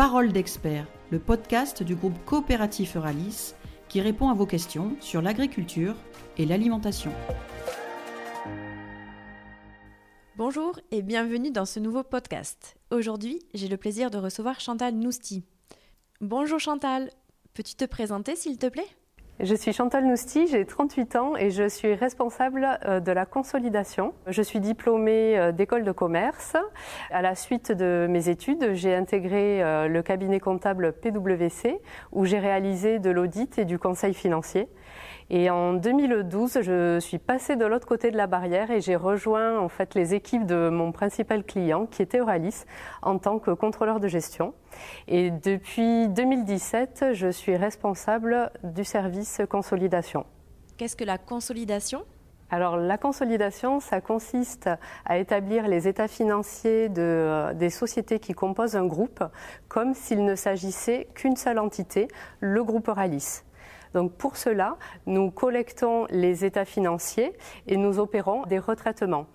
Parole d'expert, le podcast du groupe coopératif Euralis qui répond à vos questions sur l'agriculture et l'alimentation. Bonjour et bienvenue dans ce nouveau podcast. Aujourd'hui, j'ai le plaisir de recevoir Chantal Nousti. Bonjour Chantal, peux-tu te présenter s'il te plaît? Je suis Chantal Nousti, j'ai 38 ans et je suis responsable euh, de la consolidation. Je suis diplômée euh, d'école de commerce. À la suite de mes études, j'ai intégré euh, le cabinet comptable PwC où j'ai réalisé de l'audit et du conseil financier. Et en 2012, je suis passée de l'autre côté de la barrière et j'ai rejoint en fait les équipes de mon principal client, qui était Euralis, en tant que contrôleur de gestion. Et depuis 2017, je suis responsable du service consolidation. Qu'est-ce que la consolidation? Alors la consolidation, ça consiste à établir les états financiers de, des sociétés qui composent un groupe comme s'il ne s'agissait qu'une seule entité, le groupe Euralis. Donc pour cela, nous collectons les états financiers et nous opérons des retraitements.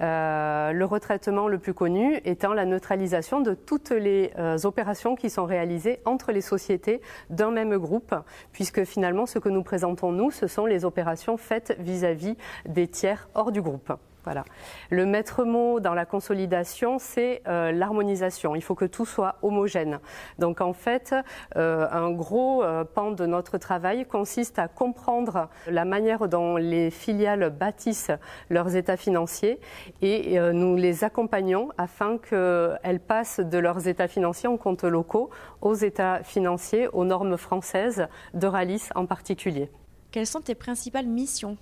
Euh, le retraitement le plus connu étant la neutralisation de toutes les euh, opérations qui sont réalisées entre les sociétés d'un même groupe, puisque finalement ce que nous présentons nous, ce sont les opérations faites vis à -vis des tiers hors du groupe. Voilà. Le maître mot dans la consolidation, c'est euh, l'harmonisation. Il faut que tout soit homogène. Donc en fait, euh, un gros euh, pan de notre travail consiste à comprendre la manière dont les filiales bâtissent leurs états financiers et nous les accompagnons afin qu'elles passent de leurs états financiers en compte locaux aux états financiers, aux normes françaises d'Euralis en particulier. Quelles sont tes principales missions?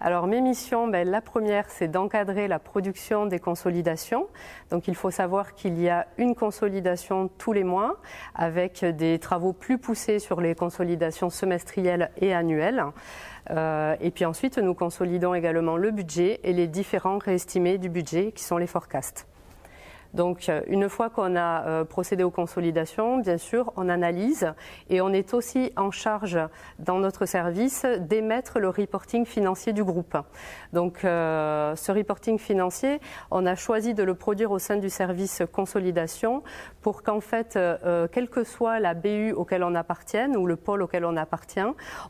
Alors mes missions, ben, la première, c'est d'encadrer la production des consolidations. Donc il faut savoir qu'il y a une consolidation tous les mois avec des travaux plus poussés sur les consolidations semestrielles et annuelles. Euh, et puis ensuite, nous consolidons également le budget et les différents réestimés du budget qui sont les forecasts. Donc euh, une fois qu'on a euh, procédé aux consolidations, bien sûr, on analyse et on est aussi en charge dans notre service d'émettre le reporting financier du groupe. Donc euh, ce reporting financier, on a choisi de le produire au sein du service consolidation pour qu'en fait, quelle que soit la BU auquel on appartienne ou le pôle auquel on appartient,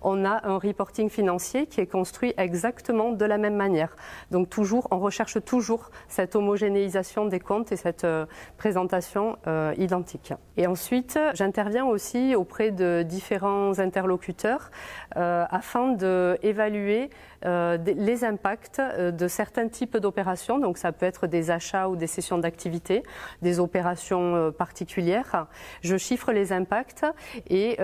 on a un reporting financier qui est construit exactement de la même manière. Donc toujours, on recherche toujours cette homogénéisation des comptes et cette euh, présentation euh, identique. Et ensuite, j'interviens aussi auprès de différents interlocuteurs euh, afin d'évaluer les impacts de certains types d'opérations. Donc ça peut être des achats ou des sessions d'activité, des opérations particulières. Je chiffre les impacts et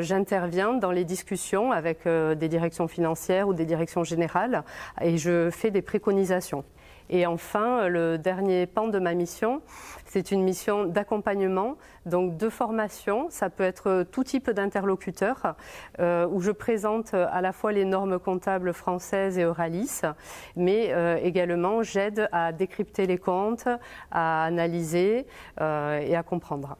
j'interviens dans les discussions avec des directions financières ou des directions générales et je fais des préconisations. Et enfin, le dernier pan de ma mission, c'est une mission d'accompagnement, donc de formation. Ça peut être tout type d'interlocuteur, euh, où je présente à la fois les normes comptables françaises et Euralis, mais euh, également j'aide à décrypter les comptes, à analyser euh, et à comprendre.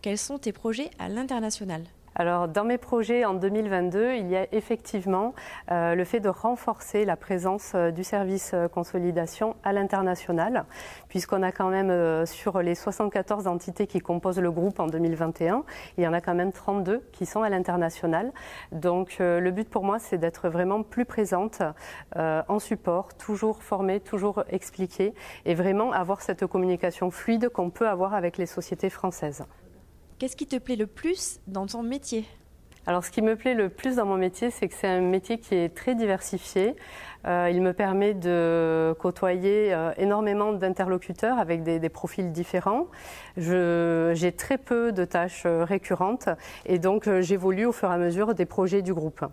Quels sont tes projets à l'international? Alors, dans mes projets en 2022, il y a effectivement euh, le fait de renforcer la présence euh, du service euh, consolidation à l'international, puisqu'on a quand même sur les 74 entités qui composent le groupe en 2021, il y en a quand même 32 qui sont à l'international. Donc, le but pour moi, c'est d'être vraiment plus présente en support, toujours formée, toujours expliquée, et vraiment avoir cette communication fluide qu'on peut avoir avec les sociétés françaises. Qu'est-ce qui te plaît le plus dans ton métier? Alors, ce qui me plaît le plus dans mon métier, c'est que c'est un métier qui est très diversifié. Euh, il me permet de côtoyer euh, énormément d'interlocuteurs avec des, profils différents. J'ai très peu de tâches euh, récurrentes et donc euh, j'évolue au fur et à mesure des projets du groupe.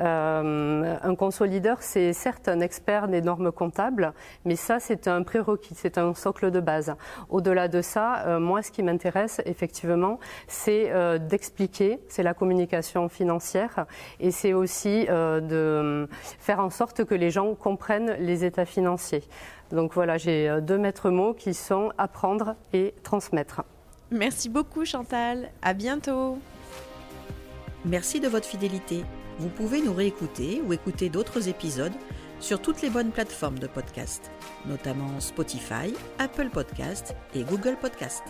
Un consolideur, c'est certes un expert des normes comptables, mais ça, c'est un prérequis, c'est un socle de base. Au-delà de ça, moi, ce qui m'intéresse, effectivement, c'est d'expliquer, c'est la communication financière, et c'est aussi de faire en sorte que les gens comprennent les états financiers. Donc voilà, j'ai deux maîtres mots qui sont apprendre et transmettre. Merci beaucoup Chantal, à bientôt. Merci de votre fidélité. Vous pouvez nous réécouter ou écouter d'autres épisodes sur toutes les bonnes plateformes de podcast, notamment Spotify, Apple Podcast et Google Podcast.